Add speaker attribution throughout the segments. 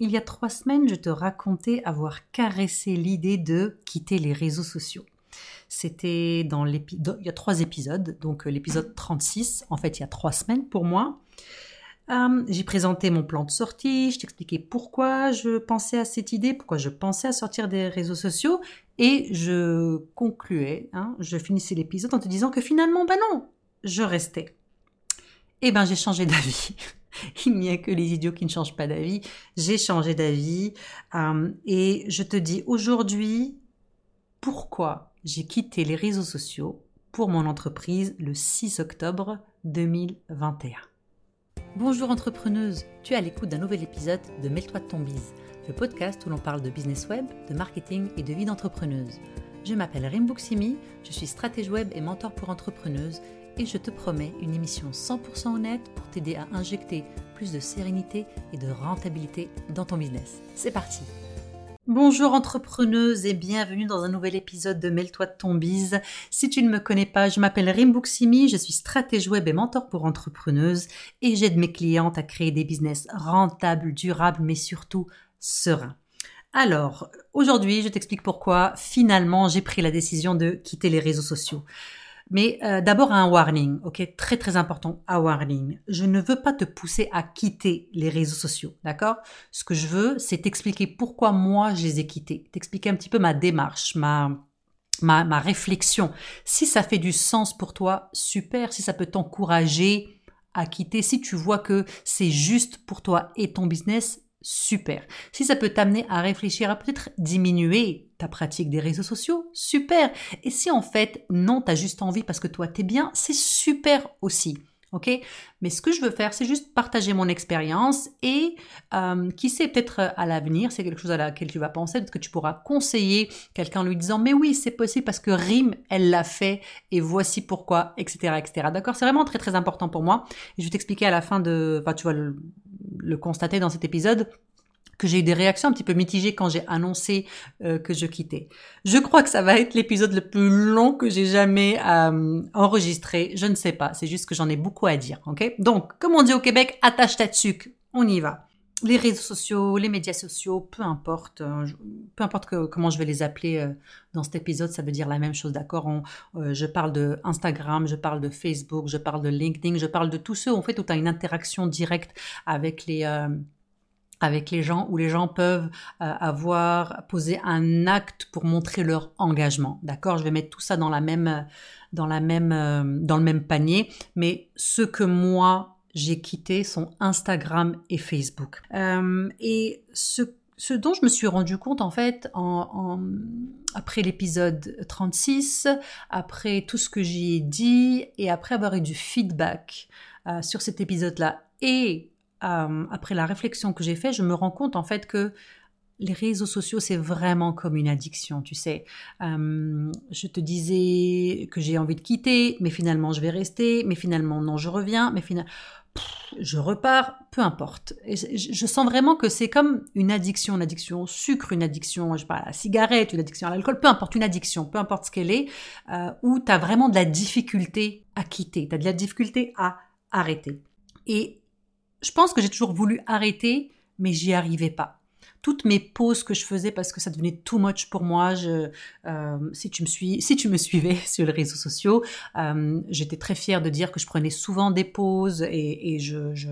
Speaker 1: Il y a trois semaines, je te racontais avoir caressé l'idée de quitter les réseaux sociaux. C'était dans l'épisode, il y a trois épisodes, donc euh, l'épisode 36, en fait il y a trois semaines pour moi. Euh, j'ai présenté mon plan de sortie, je t'expliquais pourquoi je pensais à cette idée, pourquoi je pensais à sortir des réseaux sociaux, et je concluais, hein, je finissais l'épisode en te disant que finalement, ben non, je restais. Eh ben j'ai changé d'avis. Il n'y a que les idiots qui ne changent pas d'avis. J'ai changé d'avis euh, et je te dis aujourd'hui pourquoi j'ai quitté les réseaux sociaux pour mon entreprise le 6 octobre 2021. Bonjour entrepreneuse, tu es à l'écoute d'un nouvel épisode de Mêle-toi de ton bise, le podcast où l'on parle de business web, de marketing et de vie d'entrepreneuse. Je m'appelle Rimbuksimi, je suis stratège web et mentor pour entrepreneuses et je te promets une émission 100% honnête pour t'aider à injecter plus de sérénité et de rentabilité dans ton business. C'est parti Bonjour entrepreneuse et bienvenue dans un nouvel épisode de Mêle-toi de ton bise. Si tu ne me connais pas, je m'appelle Rimbuksimi, je suis stratège web et mentor pour entrepreneuses et j'aide mes clientes à créer des business rentables, durables mais surtout sereins. Alors, aujourd'hui, je t'explique pourquoi finalement j'ai pris la décision de quitter les réseaux sociaux. Mais euh, d'abord un warning, ok, très très important, un warning. Je ne veux pas te pousser à quitter les réseaux sociaux, d'accord? Ce que je veux, c'est t'expliquer pourquoi moi je les ai quittés, t'expliquer un petit peu ma démarche, ma ma, ma réflexion. Si ça fait du sens pour toi, super. Si ça peut t'encourager à quitter, si tu vois que c'est juste pour toi et ton business, super. Si ça peut t'amener à réfléchir à peut-être diminuer ta pratique des réseaux sociaux, super. Et si en fait, non, t'as juste envie parce que toi t'es bien, c'est super aussi. Ok? Mais ce que je veux faire, c'est juste partager mon expérience et euh, qui sait peut-être à l'avenir, c'est quelque chose à laquelle tu vas penser, peut-être que tu pourras conseiller quelqu'un en lui disant mais oui c'est possible parce que Rim elle l'a fait et voici pourquoi, etc. etc. D'accord? C'est vraiment très très important pour moi. Et je vais t'expliquer à la fin de, enfin tu vas le constater dans cet épisode, que j'ai eu des réactions un petit peu mitigées quand j'ai annoncé euh, que je quittais. Je crois que ça va être l'épisode le plus long que j'ai jamais euh, enregistré. Je ne sais pas, c'est juste que j'en ai beaucoup à dire. Ok? Donc, comme on dit au Québec, attache ta tuque. On y va. Les réseaux sociaux, les médias sociaux, peu importe, euh, peu importe comment je vais les appeler dans cet épisode, ça veut dire la même chose, d'accord? Je parle de Instagram, je parle de Facebook, je parle de LinkedIn, je parle de tous ceux en fait où tu une interaction directe avec les avec les gens où les gens peuvent euh, avoir posé un acte pour montrer leur engagement. D'accord, je vais mettre tout ça dans la même dans la même euh, dans le même panier, mais ce que moi j'ai quitté sont Instagram et Facebook. Euh, et ce dont je me suis rendu compte en fait après l'épisode 36, après tout ce que j'y ai dit et après avoir eu du feedback sur cet épisode-là et euh, après la réflexion que j'ai faite, je me rends compte en fait que les réseaux sociaux, c'est vraiment comme une addiction, tu sais. Euh, je te disais que j'ai envie de quitter, mais finalement je vais rester, mais finalement non, je reviens, mais finalement je repars, peu importe. je, sens vraiment que c'est comme une addiction, une addiction au sucre, une addiction, je sais à la cigarette, une addiction à l'alcool, peu importe, une addiction, peu importe ce qu'elle est, euh, où tu as vraiment de la difficulté à quitter, tu as de la difficulté à arrêter. Et je pense que j'ai toujours voulu arrêter, mais j'y arrivais pas. Toutes mes pauses que je faisais parce que ça devenait too much pour moi. Euh, si tu me suis, si tu me suivais sur les réseaux sociaux, euh, j'étais très fière de dire que je prenais souvent des pauses et,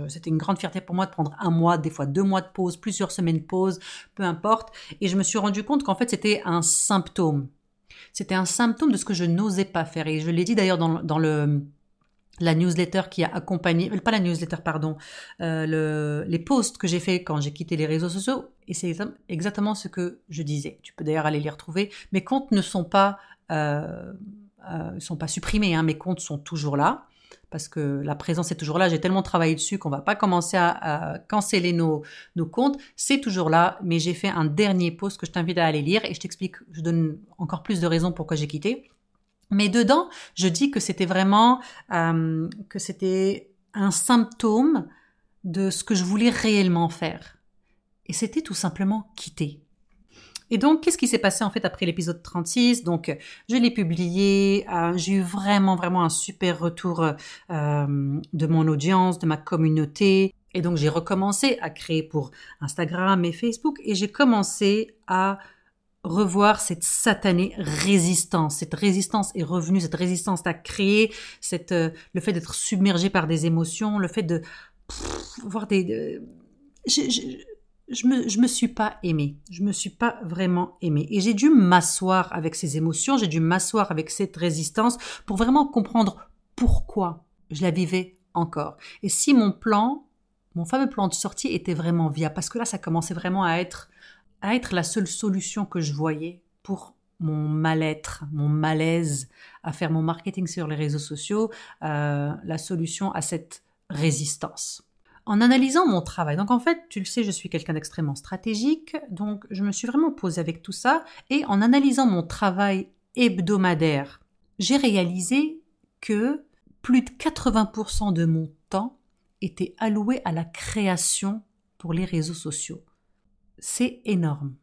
Speaker 1: c'était une grande fierté pour moi de prendre un mois, des fois deux mois de pause, plusieurs semaines de pause, peu importe. Et je me suis rendu compte qu'en fait c'était un symptôme. C'était un symptôme de ce que je n'osais pas faire. Et je l'ai dit d'ailleurs dans le la newsletter qui a accompagné, euh, pas la newsletter, pardon, euh, le, les posts que j'ai fait quand j'ai quitté les réseaux sociaux, et c'est exactement ce que je disais. Tu peux d'ailleurs aller les retrouver. Mes comptes ne sont pas, euh, sont pas supprimés, hein. mes comptes sont toujours là, parce que la présence est toujours là. J'ai tellement travaillé dessus qu'on va pas commencer à, à canceller nos, nos comptes. C'est toujours là, mais j'ai fait un dernier post que je t'invite à aller lire, et je t'explique, je donne encore plus de raisons pourquoi j'ai quitté. Mais dedans, je dis que c'était vraiment euh, que c'était un symptôme de ce que je voulais réellement faire. Et c'était tout simplement quitter. Et donc, qu'est-ce qui s'est passé en fait après l'épisode 36 Donc, je l'ai publié, euh, j'ai eu vraiment, vraiment un super retour euh, de mon audience, de ma communauté. Et donc j'ai recommencé à créer pour Instagram et Facebook et j'ai commencé à revoir cette satanée résistance. Cette résistance est revenue, cette résistance à créer, cette, euh, le fait d'être submergé par des émotions, le fait de voir des... je, je, me, je me suis pas aimée. Je me suis pas vraiment aimée. Et j'ai dû m'asseoir avec ces émotions, j'ai dû m'asseoir avec cette résistance pour vraiment comprendre pourquoi je la vivais encore. Et si mon plan, mon fameux plan de sortie était vraiment viable, parce que là, ça commençait vraiment à être à être la seule solution que je voyais pour mon mal-être, mon malaise à faire mon marketing sur les réseaux sociaux, euh, la solution à cette résistance. En analysant mon travail, donc en fait, tu le sais, je suis quelqu'un d'extrêmement stratégique, donc je me suis vraiment posé avec tout ça, et en analysant mon travail hebdomadaire, j'ai réalisé que plus de 80% de mon temps était alloué à la création pour les réseaux sociaux c'est énorme.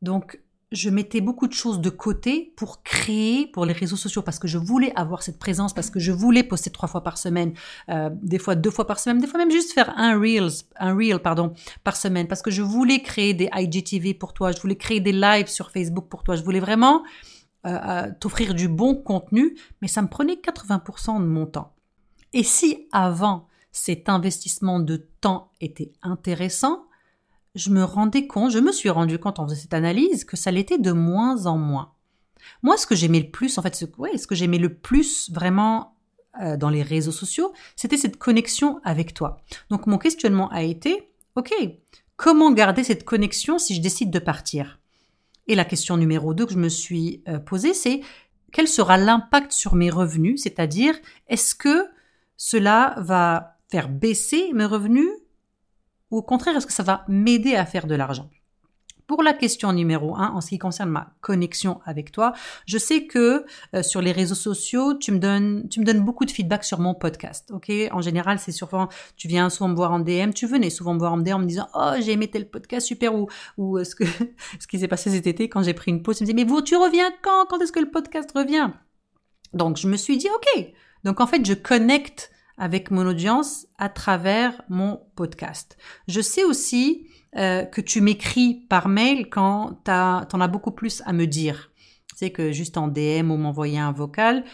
Speaker 1: Donc, je mettais beaucoup de choses de côté pour créer pour les réseaux sociaux parce que je voulais avoir cette présence, parce que je voulais poster trois fois par semaine, euh, des fois deux fois par semaine, des fois même juste faire un un reel pardon par semaine parce que je voulais créer des IGTV pour toi, je voulais créer des lives sur Facebook pour toi, je voulais vraiment euh, euh, t'offrir du bon contenu, mais ça me prenait 80% de mon temps. Et si avant cet investissement de temps était intéressant, je me rendais compte, je me suis rendu compte en faisant cette analyse que ça l'était de moins en moins. Moi, ce que j'aimais le plus, en fait, ce, que j'aimais le plus vraiment euh, dans les réseaux sociaux, c'était cette connexion avec toi. Donc, mon questionnement a été, OK, comment garder cette connexion si je décide de partir? Et la question numéro deux que je me suis euh, posée, c'est quel sera l'impact sur mes revenus? C'est-à-dire, est-ce que cela va faire baisser mes revenus? Ou au contraire, est-ce que ça va m'aider à faire de l'argent? Pour la question numéro un, en ce qui concerne ma connexion avec toi, je sais que euh, sur les réseaux sociaux, tu me donnes, tu me donnes beaucoup de feedback sur mon podcast. En général, c'est souvent, tu viens souvent me voir en DM, tu venais souvent me voir en DM en me disant, oh, j'ai aimé tel podcast super ou ou euh, ce que ce qui s'est passé cet été quand j'ai pris une pause, tu me disais, mais vous, tu reviens quand? Quand est-ce que le podcast revient? Donc je me suis dit, ok. Donc en fait, je connecte avec mon audience à travers mon podcast. Je sais aussi euh, que tu m'écris par mail quand tu en as beaucoup plus à me dire. C'est que juste en DM ou m'envoyer un vocal.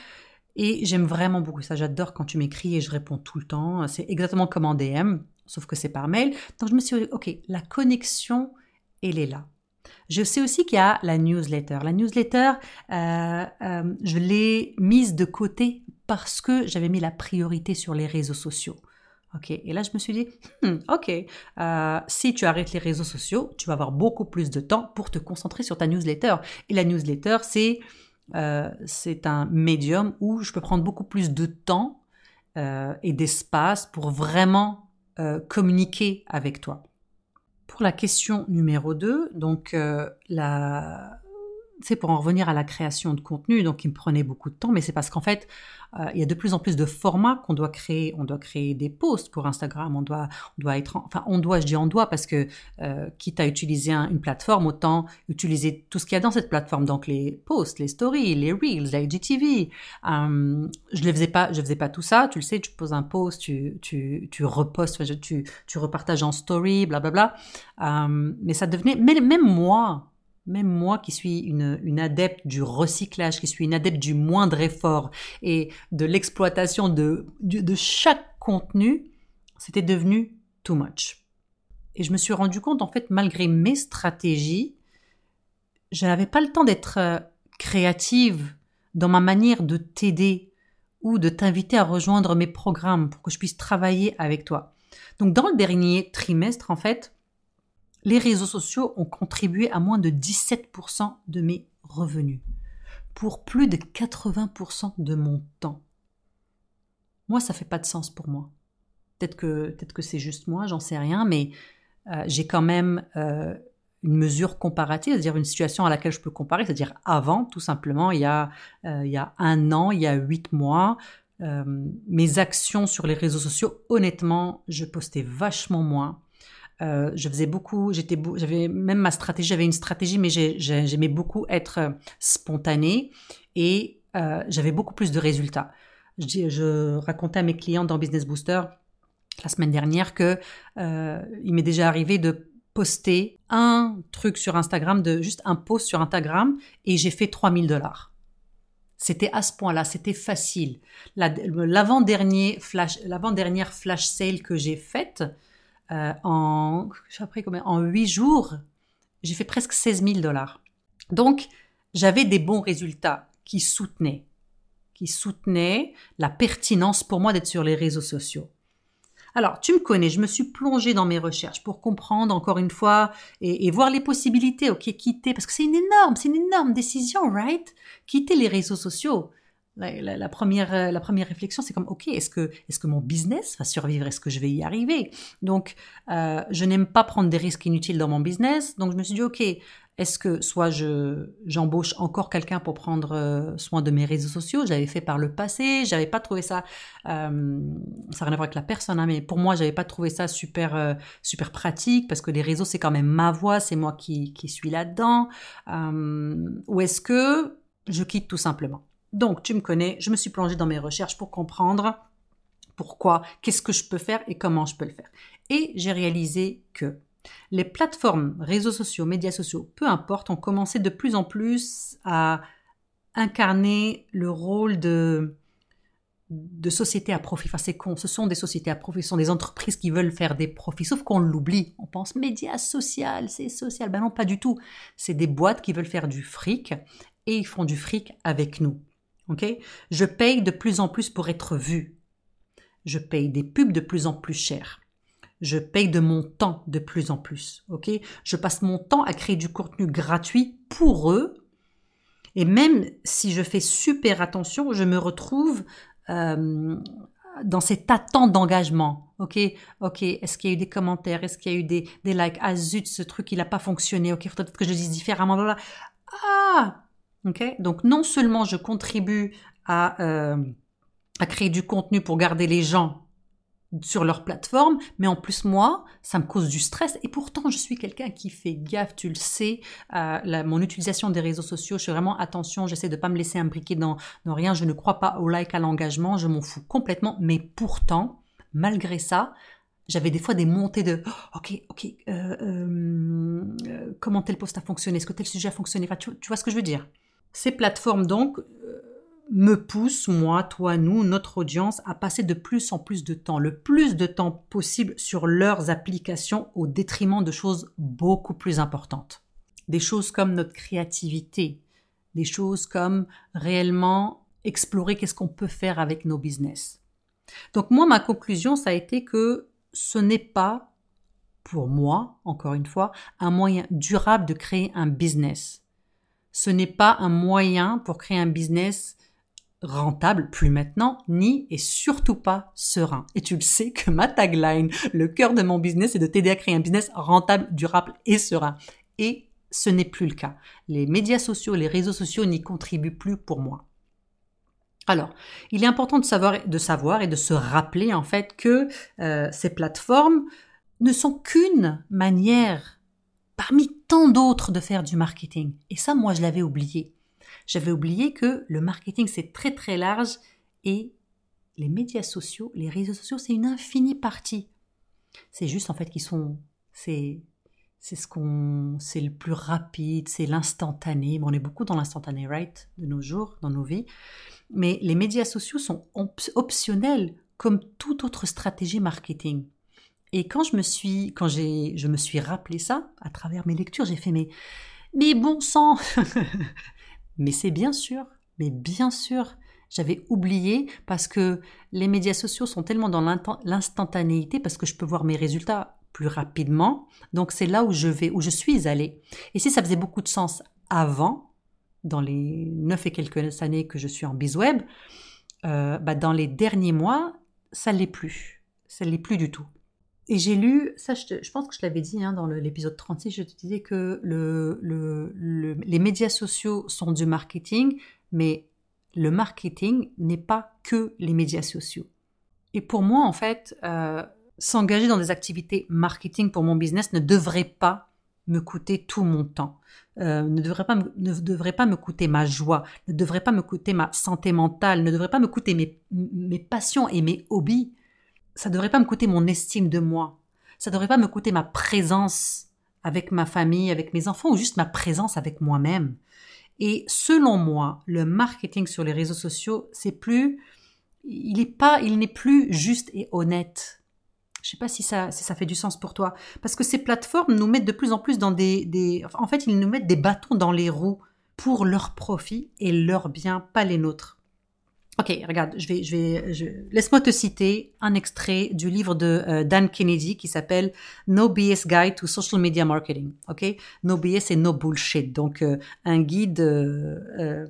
Speaker 1: Et j'aime vraiment beaucoup ça. J'adore quand tu m'écris et je réponds tout le temps. C'est exactement comme en DM, sauf que c'est par mail. Donc je me suis dit, ok, la connexion, elle est là. Je sais aussi qu'il y a la newsletter. La newsletter, euh, euh, je l'ai mise de côté parce que j'avais mis la priorité sur les réseaux sociaux. Ok, et là je me suis dit, hmm, ok, euh, si tu arrêtes les réseaux sociaux, tu vas avoir beaucoup plus de temps pour te concentrer sur ta newsletter. Et la newsletter, c'est euh, un médium où je peux prendre beaucoup plus de temps euh, et d'espace pour vraiment communiquer avec toi. Pour la question numéro 2, donc la c'est pour en revenir à la création de contenu, donc il me prenait beaucoup de temps, mais c'est parce qu'en fait, euh, il y a de plus en plus de formats qu'on doit créer. On doit créer des posts pour Instagram, on doit, on doit être, enfin, on doit, je dis on doit parce que euh, quitte à utiliser une plateforme, autant utiliser tout ce qu'il y a dans cette plateforme, donc les posts, les stories, les reels, la IGTV. Euh, je ne faisais pas, je faisais pas tout ça. Tu le sais, tu poses un post, tu, tu, tu repostes, tu, tu repartages en story, blablabla. Euh, mais ça devenait, même moi, même moi qui suis une, adepte du recyclage, qui suis une adepte du moindre effort et de l'exploitation de, de, chaque contenu, c'était devenu too much. Et je me suis rendu compte, en fait, malgré mes stratégies, je n'avais pas le temps d'être euh, créative dans ma manière de t'aider ou de t'inviter à rejoindre mes programmes pour que je puisse travailler avec toi. Donc dans le dernier trimestre, en fait, les réseaux sociaux ont contribué à moins de 17% de mes revenus, pour plus de 80% de mon temps. Moi, ça fait pas de sens pour moi. Peut-être que, peut que c'est juste moi, j'en sais rien, mais euh, j'ai quand même euh, une mesure comparative, c'est-à-dire une situation à laquelle je peux comparer, c'est-à-dire avant, tout simplement, il y a, euh, il y a un an, il y a huit mois, mes actions sur les réseaux sociaux, honnêtement, je postais vachement moins. Euh, je faisais beaucoup, j'étais, j'avais même ma stratégie, j'avais une stratégie, mais j'aimais beaucoup être euh, spontanée et euh, j'avais beaucoup plus de résultats. Je, racontais à mes clients dans Business Booster la semaine dernière que il m'est déjà arrivé de poster un truc sur Instagram, de juste un post sur Instagram, et j'ai fait 3000 dollars. C'était à ce point-là, c'était facile. L'avant-dernier flash, l'avant-dernière flash sale que j'ai faite euh, en, en 8 jours, j'ai fait presque 16 000 dollars. Donc, j'avais des bons résultats qui soutenaient, qui soutenaient la pertinence pour moi d'être sur les réseaux sociaux. Alors, tu me connais, je me suis plongée dans mes recherches pour comprendre encore une fois et, voir les possibilités. Ok, quitter, parce que c'est une énorme, c'est une énorme décision, right? Quitter les réseaux sociaux. La, première, euh, la première réflexion, c'est comme, OK, est-ce que, est-ce que mon business va survivre? Est-ce que je vais y arriver? Donc, euh, je n'aime pas prendre des risques inutiles dans mon business. Donc, je me suis dit, OK, est-ce que soit je j'embauche encore quelqu'un pour prendre euh, soin de mes réseaux sociaux? J'avais fait par le passé, j'avais pas trouvé ça. Ça n'a rien à voir avec la personne, hein, mais pour moi, j'avais pas trouvé ça super super pratique parce que les réseaux c'est quand même ma voix, c'est moi qui suis là-dedans. ou est-ce que je quitte tout simplement? Donc, tu me connais, je me suis plongée dans mes recherches pour comprendre pourquoi, qu'est-ce que je peux faire et comment je peux le faire. Et j'ai réalisé que les plateformes, réseaux sociaux, médias sociaux, peu importe, ont commencé de plus en plus à incarner le rôle de, de société à profit. Enfin, c'est con, ce sont des sociétés à profit, ce sont des entreprises qui veulent faire des profits, sauf qu'on l'oublie. On pense médias social, c'est social. Ben non, pas du tout. C'est des boîtes qui veulent faire du fric et ils font du fric avec nous. Ok? Je paye de plus en plus pour être vu. Je paye des pubs de plus en plus chères je paye de mon temps de plus en plus. Ok, je passe mon temps à créer du contenu gratuit pour eux. Et même si je fais super attention, je me retrouve euh, dans cette attente d'engagement. Ok, ok. Est-ce qu'il y a eu des commentaires? Est-ce qu'il y a eu des, des likes? Ah zut, ce truc il n'a pas fonctionné. Ok, peut-être que je le dise différemment. Ah, ok. Donc non seulement je contribue à euh, à créer du contenu pour garder les gens sur leur plateforme, mais en plus moi, ça me cause du stress. Et pourtant, je suis quelqu'un qui fait gaffe, tu le sais, à mon utilisation des réseaux sociaux. Je fais vraiment attention, j'essaie de pas me laisser imbriquer dans, rien. Je ne crois pas au like, à l'engagement, je m'en fous complètement. Mais pourtant, malgré ça, j'avais des fois des montées de oh, ok ok euh, euh, euh, comment tel poste a fonctionné est-ce que tel sujet a fonctionné tu vois ce que je veux dire? Ces plateformes donc me pousse, moi, toi, nous, notre audience, à passer de plus en plus de temps, le plus de temps possible sur leurs applications au détriment de choses beaucoup plus importantes. Des choses comme notre créativité, des choses comme réellement explorer qu'est-ce qu'on peut faire avec nos business. Donc moi, ma conclusion, ça a été que ce n'est pas, pour moi, encore une fois, un moyen durable de créer un business. Ce n'est pas un moyen pour créer un business rentable, plus maintenant, ni et surtout pas serein. Et tu le sais que ma tagline, le cœur de mon business, c'est de t'aider à créer un business rentable, durable et serein. Et ce n'est plus le cas. Les médias sociaux, les réseaux sociaux n'y contribuent plus pour moi. Alors, il est important de savoir, de savoir et de se rappeler en fait que euh, ces plateformes ne sont qu'une manière parmi tant d'autres de faire du marketing. Et ça, moi, je l'avais oublié. J'avais oublié que le marketing, c'est très très large et les médias sociaux, les réseaux sociaux, c'est une infinie partie. C'est juste en fait qu'ils sont, c'est, c'est ce qu'on, c'est le plus rapide, c'est l'instantané. Bon, on est beaucoup dans l'instantané, right, de nos jours, dans nos vies. Mais les médias sociaux sont optionnels comme toute autre stratégie marketing. Et quand je me suis, quand j'ai, je me suis rappelé ça à travers mes lectures, j'ai fait mais, mais bon sang, Mais c'est bien sûr, mais bien sûr, j'avais oublié parce que les médias sociaux sont tellement dans l'instantanéité parce que je peux voir mes résultats plus rapidement. Donc c'est là où je vais, où je suis allée. Et si ça faisait beaucoup de sens avant, dans les neuf et quelques années que je suis en BizWeb, euh, bah dans les derniers mois, ça l'est plus. Ça l'est plus du tout. Et j'ai lu, ça je, pense que je l'avais dit hein, dans l'épisode 36, je te disais que le, les médias sociaux sont du marketing, mais le marketing n'est pas que les médias sociaux. Et pour moi, en fait, euh, s'engager dans des activités marketing pour mon business ne devrait pas me coûter tout mon temps, euh, ne, devrait pas ne devrait pas me coûter ma joie, ne devrait pas me coûter ma santé mentale, ne devrait pas me coûter mes passions et mes hobbies ça devrait pas me coûter mon estime de moi. Ça devrait pas me coûter ma présence avec ma famille, avec mes enfants, ou juste ma présence avec moi-même. Et selon moi, le marketing sur les réseaux sociaux, c'est plus, il est pas, il n'est plus juste et honnête. Je sais pas si ça, si ça fait du sens pour toi, parce que ces plateformes nous mettent de plus en plus dans des, des, en fait, ils nous mettent des bâtons dans les roues pour leur profit et leur bien, pas les nôtres. Ok, regarde, je vais, je vais, je... laisse-moi te citer un extrait du livre de euh, Dan Kennedy qui s'appelle No BS Guide to Social Media Marketing. Ok, No BS et No Bullshit. Donc euh, un guide, euh, euh,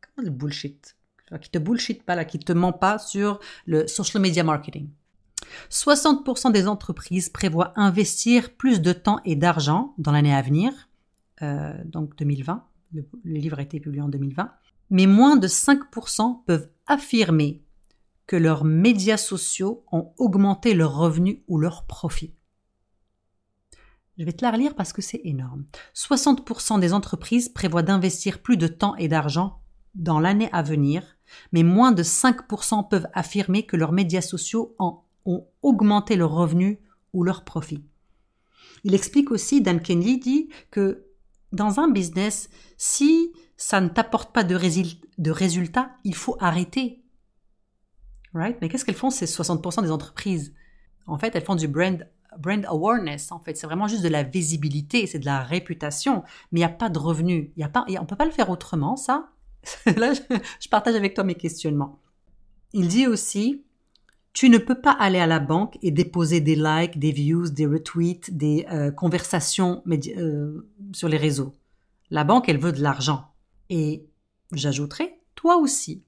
Speaker 1: comment le bullshit, qui te bullshit pas là, qui te ment pas sur le social media marketing. 60% des entreprises prévoient investir plus de temps et d'argent dans l'année à venir, donc 2020. Le, le livre a été publié en 2020 mais moins de 5% peuvent affirmer que leurs médias sociaux ont augmenté leurs revenus ou leurs profits. Je vais te la relire parce que c'est énorme. 60% des entreprises prévoient d'investir plus de temps et d'argent dans l'année à venir, mais moins de 5% peuvent affirmer que leurs médias sociaux ont augmenté leurs revenus ou leurs profits. Il explique aussi, Dan Kennedy, que dans un business, si ça ne t'apporte pas de, résultats, il faut arrêter. Right? Mais qu'est-ce qu'elles font ces 60% des entreprises? En fait, elles font du brand, awareness. En fait, c'est vraiment juste de la visibilité, c'est de la réputation, mais il n'y a pas de revenus. Y a pas, on peut pas le faire autrement, ça? Là, je partage avec toi mes questionnements. Il dit aussi, tu ne peux pas aller à la banque et déposer des likes, des views, des retweets, des euh, conversations euh, sur les réseaux. La banque, elle veut de l'argent. Et j'ajouterai, toi aussi.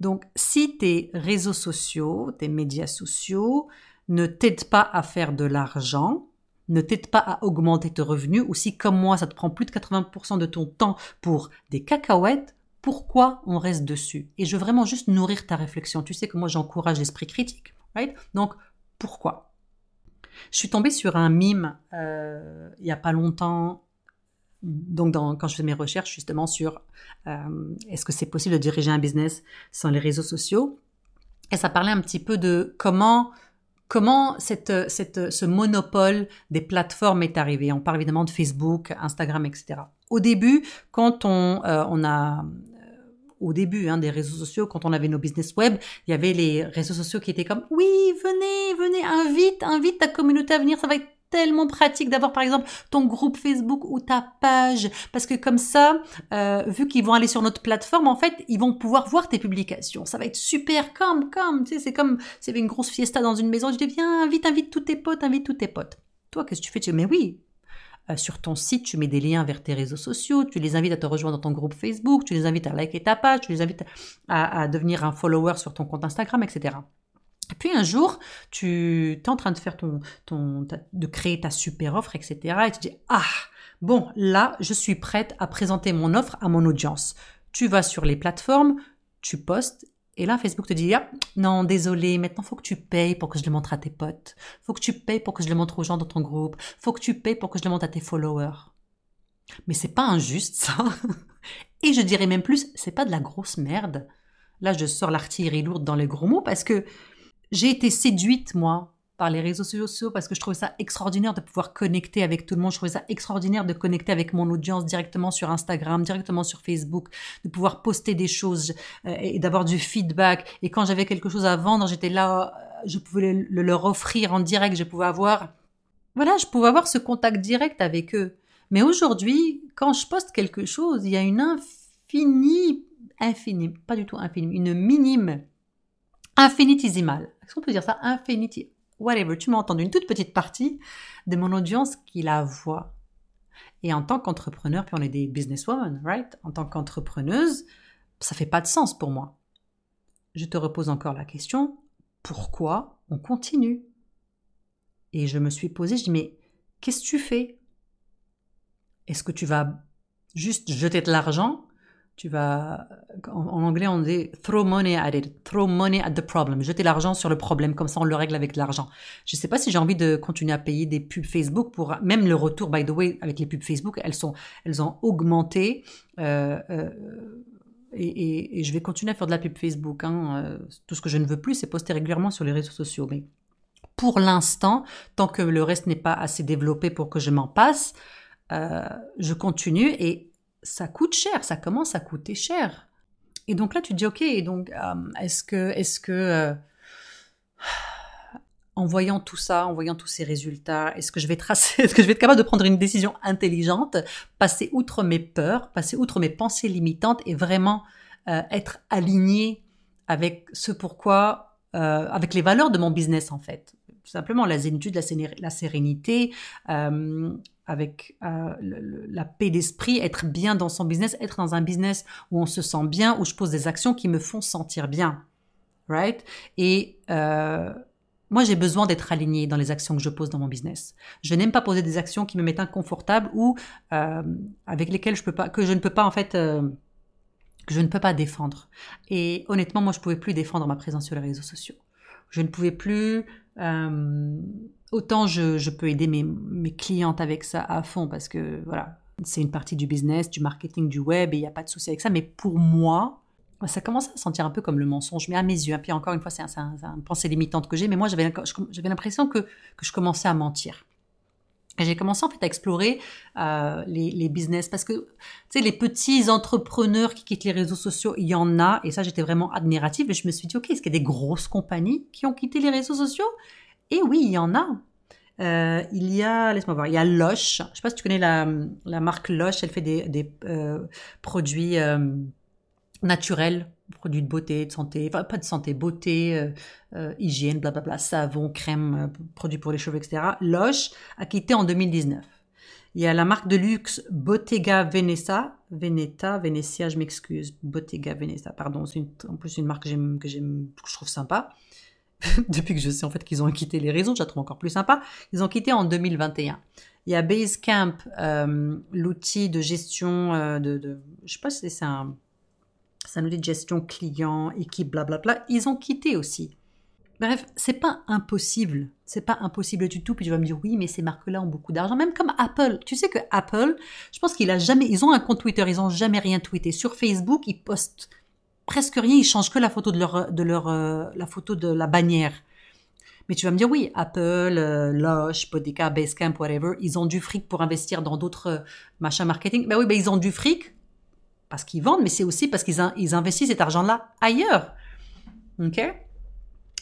Speaker 1: Donc, si tes réseaux sociaux, tes médias sociaux ne t'aident pas à faire de l'argent, ne t'aident pas à augmenter tes revenus, ou si comme moi, ça te prend plus de 80% de ton temps pour des cacahuètes, pourquoi on reste dessus Et je veux vraiment juste nourrir ta réflexion. Tu sais que moi, j'encourage l'esprit critique, right? Donc, pourquoi? Je suis tombée sur un mime euh, il y a pas longtemps donc quand je fais mes recherches justement sur euh, est-ce que c'est possible de diriger un business sans les réseaux sociaux, et ça parlait un petit peu de comment comment cette, ce monopole des plateformes est arrivé. On parle évidemment de Facebook, Instagram, etc. Au début, quand on, euh, on a au début hein, des réseaux sociaux, quand on avait nos business web, il y avait les réseaux sociaux qui étaient comme oui, venez, venez, invite, invite ta communauté à venir, ça va être tellement pratique d'avoir par exemple ton groupe Facebook ou ta page parce que comme ça, euh, vu qu'ils vont aller sur notre plateforme, en fait, ils vont pouvoir voir tes publications. Ça va être super comme comme tu sais, c'est comme s'il y avait une grosse fiesta dans une maison. Je dis viens, invite, invite tous tes potes, invite tous tes potes. Toi, qu'est-ce que tu fais? Tu dis mais oui. Euh, sur ton site, tu mets des liens vers tes réseaux sociaux, tu les invites à te rejoindre dans ton groupe Facebook, tu les invites à liker ta page, tu les invites à, à devenir un follower sur ton compte Instagram, etc. Et puis un jour, tu es en train de faire ton, ton, de créer ta super offre, etc. Et tu dis, ah, bon, là, je suis prête à présenter mon offre à mon audience. Tu vas sur les plateformes, tu postes, et là, Facebook te dit, ah, non, désolé, maintenant, faut que tu payes pour que je le montre à tes potes. Faut que tu payes pour que je le montre aux gens dans ton groupe. Faut que tu payes pour que je le montre à tes followers. Mais c'est pas injuste, ça. Et je dirais même plus, c'est pas de la grosse merde. Là, je sors l'artillerie lourde dans les gros mots parce que j'ai été séduite, moi, par les réseaux sociaux parce que je trouvais ça extraordinaire de pouvoir connecter avec tout le monde. Je trouvais ça extraordinaire de connecter avec mon audience directement sur Instagram, directement sur Facebook, de pouvoir poster des choses euh, et d'avoir du feedback. Et quand j'avais quelque chose à vendre, j'étais là, euh, je pouvais le, leur offrir en direct, je pouvais avoir, voilà, je pouvais avoir ce contact direct avec eux. Mais aujourd'hui, quand je poste quelque chose, il y a une infinie, infinie, pas du tout infinie, une minime infinitésimale. Est-ce qu'on peut dire ça? Infinity. Whatever. Tu m'as entendu une toute petite partie de mon audience qui la voit. Et en tant qu'entrepreneur, puis on est des businesswomen, right? En tant qu'entrepreneuse, ça fait pas de sens pour moi. Je te repose encore la question pourquoi on continue? Et je me suis posé, je dis mais qu'est-ce que tu fais? Est-ce que tu vas juste jeter de l'argent tu vas, en, anglais on dit throw money at it, throw money at the problem, jeter l'argent sur le problème, comme ça on le règle avec l'argent. Je ne sais pas si j'ai envie de continuer à payer des pubs Facebook pour, même le retour, by the way, avec les pubs Facebook, elles sont, elles ont augmenté, euh, euh, et, je vais continuer à faire de la pub Facebook. Hein. Euh, tout ce que je ne veux plus, c'est poster régulièrement sur les réseaux sociaux. Mais pour l'instant, tant que le reste n'est pas assez développé pour que je m'en passe, je continue et ça coûte cher. Ça commence à coûter cher. Et donc là, tu te dis, ok, donc euh, est-ce que, est-ce que en voyant tout ça, en voyant tous ces résultats, est-ce que je vais tracer, est-ce que je vais être capable de prendre une décision intelligente, passer outre mes peurs, passer outre mes pensées limitantes et vraiment euh, être aligné avec ce pourquoi, euh, avec les valeurs de mon business en fait? Tout simplement la zénitude, la, sérénité, euh, avec la paix d'esprit, être bien dans son business, être dans un business où on se sent bien, où je pose des actions qui me font sentir bien, right? Et moi, j'ai besoin d'être aligné dans les actions que je pose dans mon business. Je n'aime pas poser des actions qui me mettent inconfortable ou euh, avec lesquelles je peux pas, que je ne peux pas en fait, euh, que je ne peux pas défendre. Et honnêtement, moi, je pouvais plus défendre ma présence sur les réseaux sociaux. Je ne pouvais plus. Euh, autant je, peux aider mes, clientes avec ça à fond parce que voilà, c'est une partie du business, du marketing, du web et il n'y a pas de souci avec ça. Mais pour moi, ça commence à sentir un peu comme le mensonge, mais à mes yeux. Puis encore une fois, c'est un, une pensée limitante que j'ai, mais moi j'avais l'impression que, que je commençais à mentir. J'ai commencé en fait à explorer euh, les, les, business parce que tu sais les petits entrepreneurs qui quittent les réseaux sociaux, il y en a et ça j'étais vraiment admirative et je me suis dit ok est-ce qu'il y a des grosses compagnies qui ont quitté les réseaux sociaux? Et oui il y en a. Euh, il y a laisse-moi voir il y a Loche. Je sais pas si tu connais la, la marque Loche. Elle fait des, des euh, produits euh, naturel, produits de beauté, de santé, enfin pas de santé, beauté, euh, euh, hygiène, blablabla, savon, crème, euh, produits pour les cheveux, etc. Loche a quitté en 2019. Il y a la marque de luxe Bottega Veneta, Veneta, Venetia, je m'excuse, Bottega Veneta, pardon, c'est en plus une marque que j'aime, que j'aime, je trouve sympa. Depuis que je sais en fait qu'ils ont quitté les réseaux, je la trouve encore plus sympa. Ils ont quitté en 2021. Il y a Basecamp, l'outil de gestion de, de, je sais pas si c'est un ça nous dit gestion client, équipe, blablabla, ils ont quitté aussi. Bref, c'est pas impossible. C'est pas impossible du tout. Puis tu vas me dire, oui, mais ces marques-là ont beaucoup d'argent. Même comme Apple. Tu sais que Apple, je pense qu'il a jamais, ils ont un compte Twitter, ils ont jamais rien tweeté. Sur Facebook, ils postent presque rien. Ils changent que la photo de leur, de leur, euh, la photo de la bannière. Mais tu vas me dire, oui, Apple, euh, Lush, Bodeca, Basecamp, whatever, ils ont du fric pour investir dans d'autres euh, machins marketing. Ben oui, ben ils ont du fric parce qu'ils vendent, mais c'est aussi parce qu'ils investissent cet argent-là ailleurs. Ok?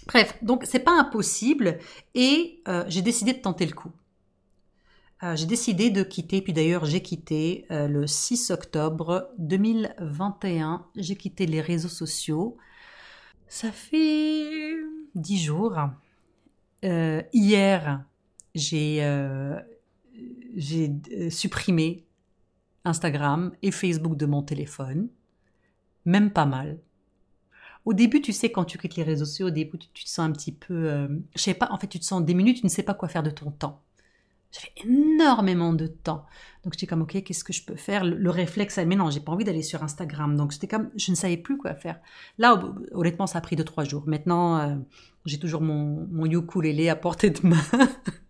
Speaker 1: Bref, donc c'est pas impossible et euh, j'ai décidé de tenter le coup. Euh, j'ai décidé de quitter, puis d'ailleurs j'ai quitté euh, le 6 octobre 2021. J'ai quitté les réseaux sociaux. Ça fait 10 jours. hier, j'ai supprimé Instagram et Facebook de mon téléphone, même pas mal. Au début, tu sais, quand tu quittes les réseaux sociaux, au début, tu, te sens un petit peu, euh, je sais pas, en fait, tu te sens des minutes, tu ne sais pas quoi faire de ton temps. J'avais énormément de temps. Donc j'étais comme, ok, qu'est-ce que je peux faire? Le, réflexe, mais non, j'ai pas envie d'aller sur Instagram. Donc c'était comme, je ne savais plus quoi faire. Là, honnêtement, ça a pris deux, trois jours. Maintenant, euh, j'ai toujours mon, mon ukulélé à portée de main.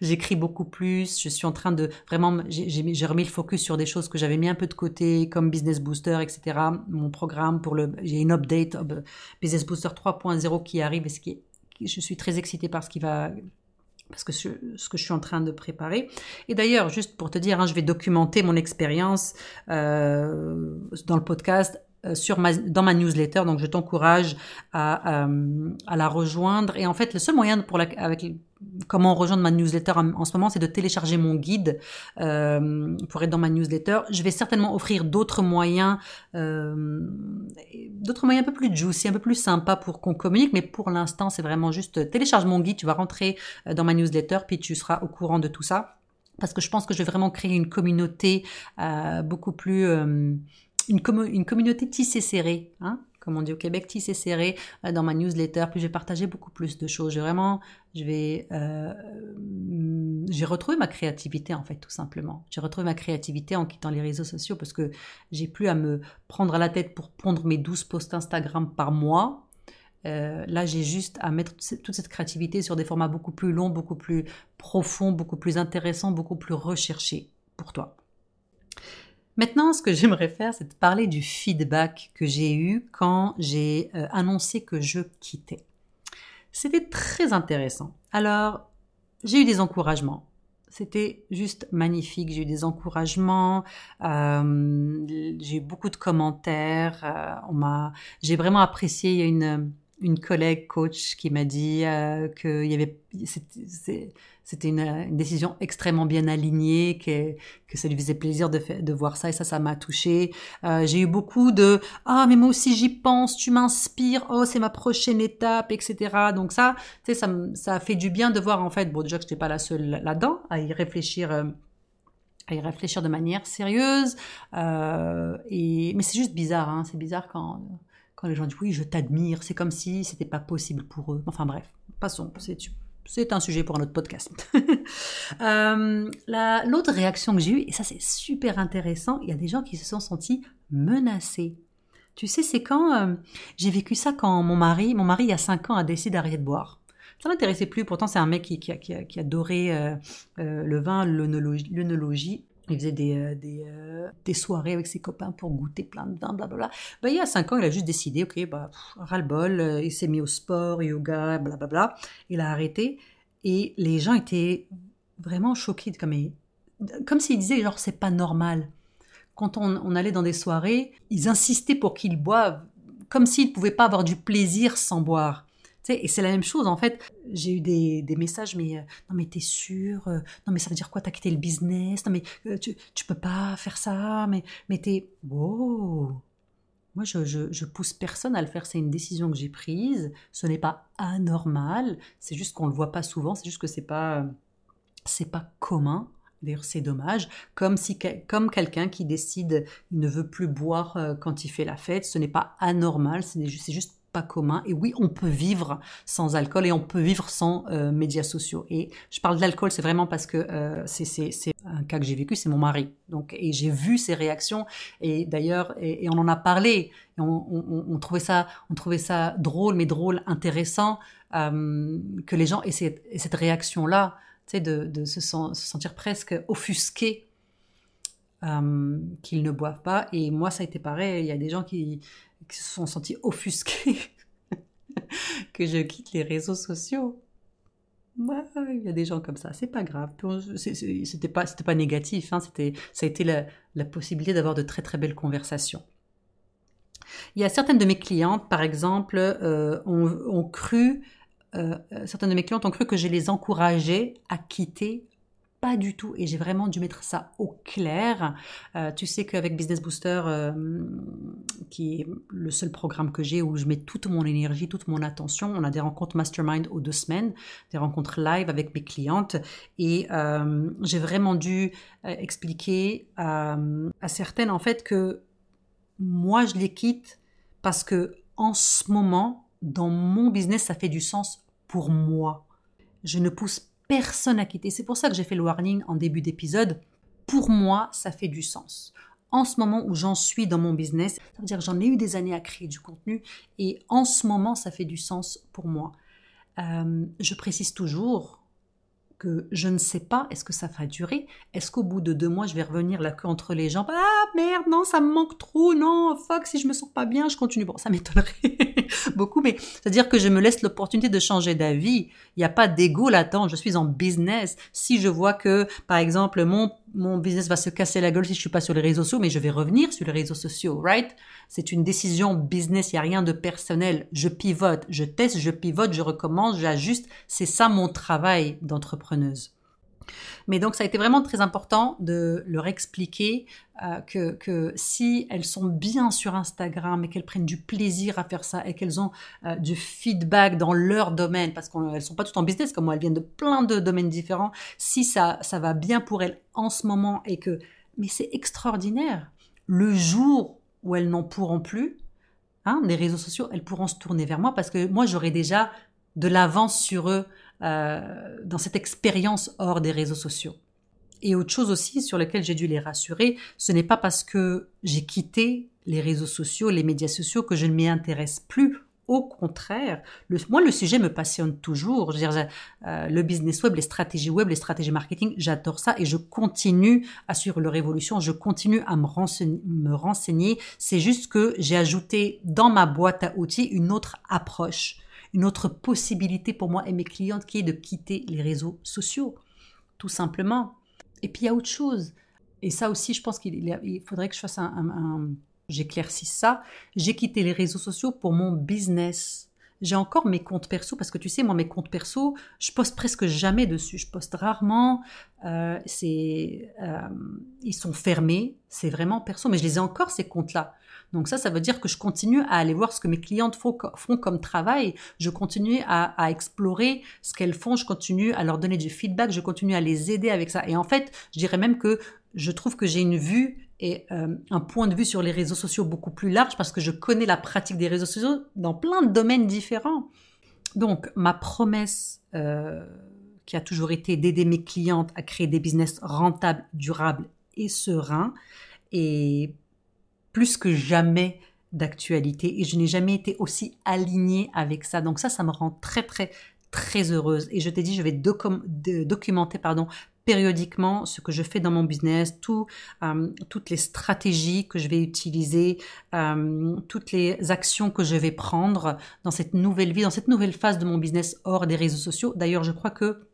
Speaker 1: j'écris beaucoup plus, je suis en train de vraiment, j'ai remis le focus sur des choses que j'avais mis un peu de côté, comme Business Booster, etc. Mon programme pour le, j'ai une update euh, Business Booster 3.0 qui arrive et ce qui je suis très excitée par ce qui va parce que ce, que je suis en train de préparer. Et d'ailleurs, juste pour te dire, hein, je vais documenter mon expérience euh, dans le podcast euh, sur ma, dans ma newsletter. Donc, je t'encourage à, euh, à, la rejoindre. Et en fait, le seul moyen pour la, avec comment rejoindre ma newsletter en, ce moment, c'est de télécharger mon guide euh, pour être dans ma newsletter. Je vais certainement offrir d'autres moyens, euh, d'autres moyens un peu plus juicy, un peu plus sympa pour qu'on communique. Mais pour l'instant, c'est vraiment juste télécharge mon guide. Tu vas rentrer dans ma newsletter, puis tu seras au courant de tout ça. Parce que je pense que je vais vraiment créer une communauté euh, beaucoup plus une, une communauté tissée serrée, hein, comme on dit au Québec, tissée serrée euh, dans ma newsletter. Puis j'ai partagé beaucoup plus de choses. J'ai euh, j'ai retrouvé ma créativité en fait, tout simplement. J'ai retrouvé ma créativité en quittant les réseaux sociaux parce que j'ai plus à me prendre à la tête pour pondre mes 12 posts Instagram par mois. Euh, là, j'ai juste à mettre toute cette créativité sur des formats beaucoup plus longs, beaucoup plus profonds, beaucoup plus intéressants, beaucoup plus recherchés pour toi. Maintenant, ce que j'aimerais faire, c'est de parler du feedback que j'ai eu quand j'ai euh, annoncé que je quittais. C'était très intéressant. Alors, j'ai eu des encouragements. C'était juste magnifique. J'ai eu des encouragements, euh, j'ai eu beaucoup de commentaires. Euh, on m'a, j'ai vraiment apprécié. Il y a une une collègue coach qui m'a dit euh, que y avait c'était une, une, décision extrêmement bien alignée, que, que ça lui faisait plaisir de, de voir ça et ça, ça m'a touché. Euh, j'ai eu beaucoup de ah mais moi aussi j'y pense, tu m'inspires, oh c'est ma prochaine étape, etc. Donc ça, tu sais, ça, ça fait du bien de voir en fait, bon déjà que je n'étais pas la seule là-dedans à y réfléchir. Euh, à y réfléchir de manière sérieuse, euh, et mais c'est juste bizarre, hein, c'est bizarre quand quand les gens disent oui, je t'admire, c'est comme si c'était pas possible pour eux. Enfin bref, passons, c'est un sujet pour un autre podcast. euh, L'autre réaction que j'ai eue, et ça c'est super intéressant, il y a des gens qui se sont sentis menacés. Tu sais, c'est quand euh, j'ai vécu ça quand mon mari, mon mari il y a 5 ans a décidé d'arrêter de boire. Ça m'intéressait plus, pourtant c'est un mec qui, qui, qui, qui adorait euh, le vin, l'œnologie, il faisait des, euh, des, euh, des, soirées avec ses copains pour goûter plein de vin, blablabla. Bah, il y a 5 ans, il a juste décidé, ok, bah, ras-le-bol, euh, il s'est mis au sport, yoga, blablabla. Il a arrêté. Et les gens étaient vraiment choqués, comme, comme s'ils disaient, genre, c'est pas normal. Quand on, on, allait dans des soirées, ils insistaient pour qu'ils boivent, comme s'ils ne pouvaient pas avoir du plaisir sans boire et c'est la même chose, en fait. J'ai eu des, des, messages, mais euh, non, mais t'es sûr euh, Non, mais ça veut dire quoi T'as quitté le business? Non, mais euh, tu, tu peux pas faire ça Mais, mais t'es. Wow Moi, je, je, pousse personne à le faire. C'est une décision que j'ai prise. Ce n'est pas anormal. C'est juste qu'on le voit pas souvent. C'est juste que c'est pas. C'est pas commun. D'ailleurs, c'est dommage. Comme si, comme quelqu'un qui décide, il ne veut plus boire quand il fait la fête, ce n'est pas anormal. C'est juste pas commun. Et oui, on peut vivre sans alcool et on peut vivre sans euh, médias sociaux. Et je parle de l'alcool, c'est vraiment parce que euh, c'est un cas que j'ai vécu, c'est mon mari. Donc, et j'ai vu ses réactions. Et d'ailleurs, et, on en a parlé. On, trouvait ça, on trouvait ça drôle, mais drôle, intéressant euh, que les gens aient cette, réaction-là, tu sais, de, de se, se, sentir presque offusqués. qu'ils ne boivent pas et moi ça a été pareil il y a des gens qui qui se sont sentis offusqués que je quitte les réseaux sociaux. il y a des gens comme ça, c'est pas grave. C'était pas, pas négatif, hein, ça a été la, la possibilité d'avoir de très très belles conversations. Il y a certaines de mes clientes, par exemple, euh, ont, cru, euh, certaines de mes clientes ont cru que je les encourageais à quitter pas du tout. Et j'ai vraiment dû mettre ça au clair. Euh, tu sais qu'avec Business Booster, euh, qui est le seul programme que j'ai où je mets toute mon énergie, toute mon attention, on a des rencontres mastermind aux deux semaines, des rencontres live avec mes clientes. Et euh, j'ai vraiment dû expliquer à, à certaines, en fait, que moi, je les quitte parce que en ce moment, dans mon business, ça fait du sens pour moi. Je ne pousse personne à quitter. C'est pour ça que j'ai fait le warning en début d'épisode. Pour moi, ça fait du sens. En ce moment où j'en suis dans mon business, ça veut dire que j'en ai eu des années à créer du contenu et en ce moment, ça fait du sens pour moi. Euh, je précise toujours que je ne sais pas, est-ce que ça va durer Est-ce qu'au bout de deux mois, je vais revenir la queue entre les jambes? Ah merde, non, ça me manque trop, non, fuck, si je me sens pas bien, je continue. Bon, ça m'étonnerait beaucoup, mais c'est-à-dire que je me laisse l'opportunité de changer d'avis. Il n'y a pas d'ego là-dedans, je suis en business. Si je vois que, par exemple, mon mon business va se casser la gueule si je suis pas sur les réseaux sociaux, mais je vais revenir sur les réseaux sociaux, right? C'est une décision business, il n'y a rien de personnel. Je pivote, je teste, je pivote, je recommence, j'ajuste. C'est ça mon travail d'entrepreneuse. Mais donc ça a été vraiment très important de leur expliquer euh, que, que, si elles sont bien sur Instagram et qu'elles prennent du plaisir à faire ça et qu'elles ont euh, du feedback dans leur domaine, parce qu'elles ne sont pas toutes en business comme moi, elles viennent de plein de domaines différents, si ça, ça va bien pour elles en ce moment et que... Mais c'est extraordinaire. Le jour où elles n'en pourront plus, hein, les réseaux sociaux, elles pourront se tourner vers moi parce que moi j'aurai déjà de l'avance sur eux euh, dans cette expérience hors des réseaux sociaux. Et autre chose aussi sur laquelle j'ai dû les rassurer, ce n'est pas parce que j'ai quitté les réseaux sociaux, les médias sociaux, que je ne m'y intéresse plus. au contraire, moi, le sujet me passionne toujours. Euh, le business web, les stratégies web, les stratégies marketing, j'adore ça et je continue à suivre leur évolution. Je continue à. Me renseigner. C'est juste que j'ai ajouté dans ma boîte à outils une autre approche, une autre possibilité pour moi et mes clientes qui est de quitter les réseaux sociaux, tout simplement. Et puis il y a autre chose. Et ça aussi, je pense qu'il faudrait que je fasse un j'éclaircis ça. J'ai quitté les réseaux sociaux pour mon business. J'ai encore mes comptes perso parce que tu sais, moi, mes comptes perso, je poste presque jamais dessus. Je poste rarement. Euh, euh, ils sont fermés. C'est vraiment perso, mais je les ai encore ces comptes-là. Donc ça, ça veut dire que je continue à aller voir ce que mes clientes font, comme travail. Je continue à, explorer ce qu'elles font. Je continue à leur donner du feedback. Je continue à les aider avec ça. Et en fait, je dirais même que je trouve que j'ai une vue et euh, un point de vue sur les réseaux sociaux beaucoup plus large parce que je connais la pratique des réseaux sociaux dans plein de domaines différents. Donc, ma promesse euh, qui a toujours été d'aider mes clientes à créer des business rentables, durables et sereins est plus que jamais d'actualité et je n'ai jamais été aussi alignée avec ça. Donc ça, ça me rend très très très heureuse. Et je t'ai dit, je vais documenter pardon, périodiquement ce que je fais dans mon business, euh, toutes les stratégies que je vais utiliser, euh, toutes les actions que je vais prendre dans cette nouvelle vie, dans cette nouvelle phase de mon business hors des réseaux sociaux. D'ailleurs, je crois que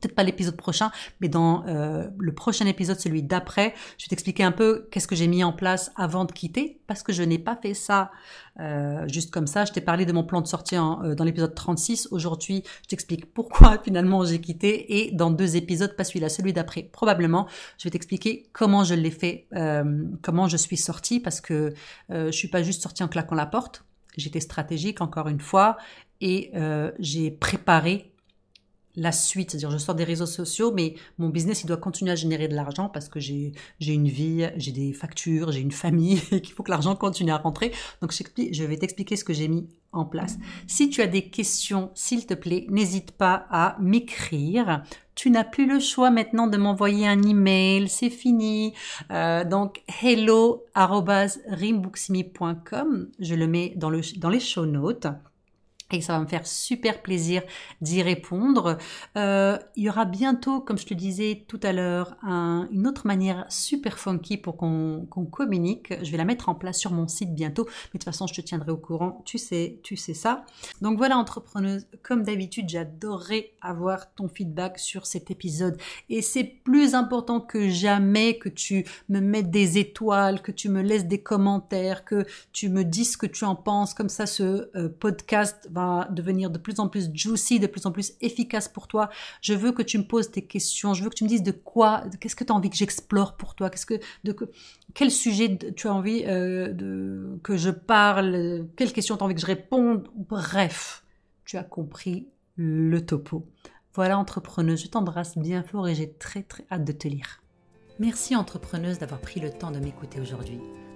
Speaker 1: peut-être pas l'épisode prochain, mais dans euh, le prochain épisode, celui d'après, je vais t'expliquer un peu qu'est-ce que j'ai mis en place avant de quitter, parce que je n'ai pas fait ça euh, juste comme ça. Je t'ai parlé de mon plan de sortie euh, dans l'épisode 36. Aujourd'hui, je t'explique pourquoi finalement j'ai quitté, et dans deux épisodes, pas celui-là, celui d'après, probablement, je vais t'expliquer comment je l'ai fait, comment je suis sortie, parce que je suis pas juste sortie en claquant la porte. J'étais stratégique encore une fois et j'ai préparé la suite, c'est-à-dire je sors des réseaux sociaux, mais mon business, il doit continuer à générer de l'argent parce que j'ai une vie, j'ai des factures, j'ai une famille, et qu'il faut que l'argent continue à rentrer. Donc je vais t'expliquer ce que j'ai mis en place. Si tu as des questions, s'il te plaît, n'hésite pas à m'écrire. Tu n'as plus le choix maintenant de m'envoyer un email, c'est fini. Euh, donc hello je le mets dans, le, dans les show notes et ça va me faire super plaisir d'y répondre. Euh, il y aura bientôt, comme je te disais tout à l'heure, une autre manière super funky pour qu'on communique. Je vais la mettre en place sur mon site bientôt, mais de toute façon, je te tiendrai au courant. Tu sais, tu sais ça. Donc voilà, entrepreneuse, comme d'habitude, j'adorerais avoir ton feedback sur cet épisode. Et c'est plus important que jamais que tu me mettes des étoiles, que tu me laisses des commentaires, que tu me dises ce que tu en penses. Comme ça, ce euh, podcast va devenir de plus en plus juicy, de plus en plus efficace pour toi. Je veux que tu me poses tes questions. Je veux que tu me dises de quoi, qu'est-ce que tu as envie que j'explore pour toi, qu'est-ce que, de, quel sujet tu as envie euh, que je parle, quelles questions tu as envie que je réponde? Bref, tu as compris le topo. Voilà entrepreneuse, je t'embrasse bien fort et j'ai très très hâte de te lire. Merci entrepreneuse d'avoir pris le temps de m'écouter aujourd'hui.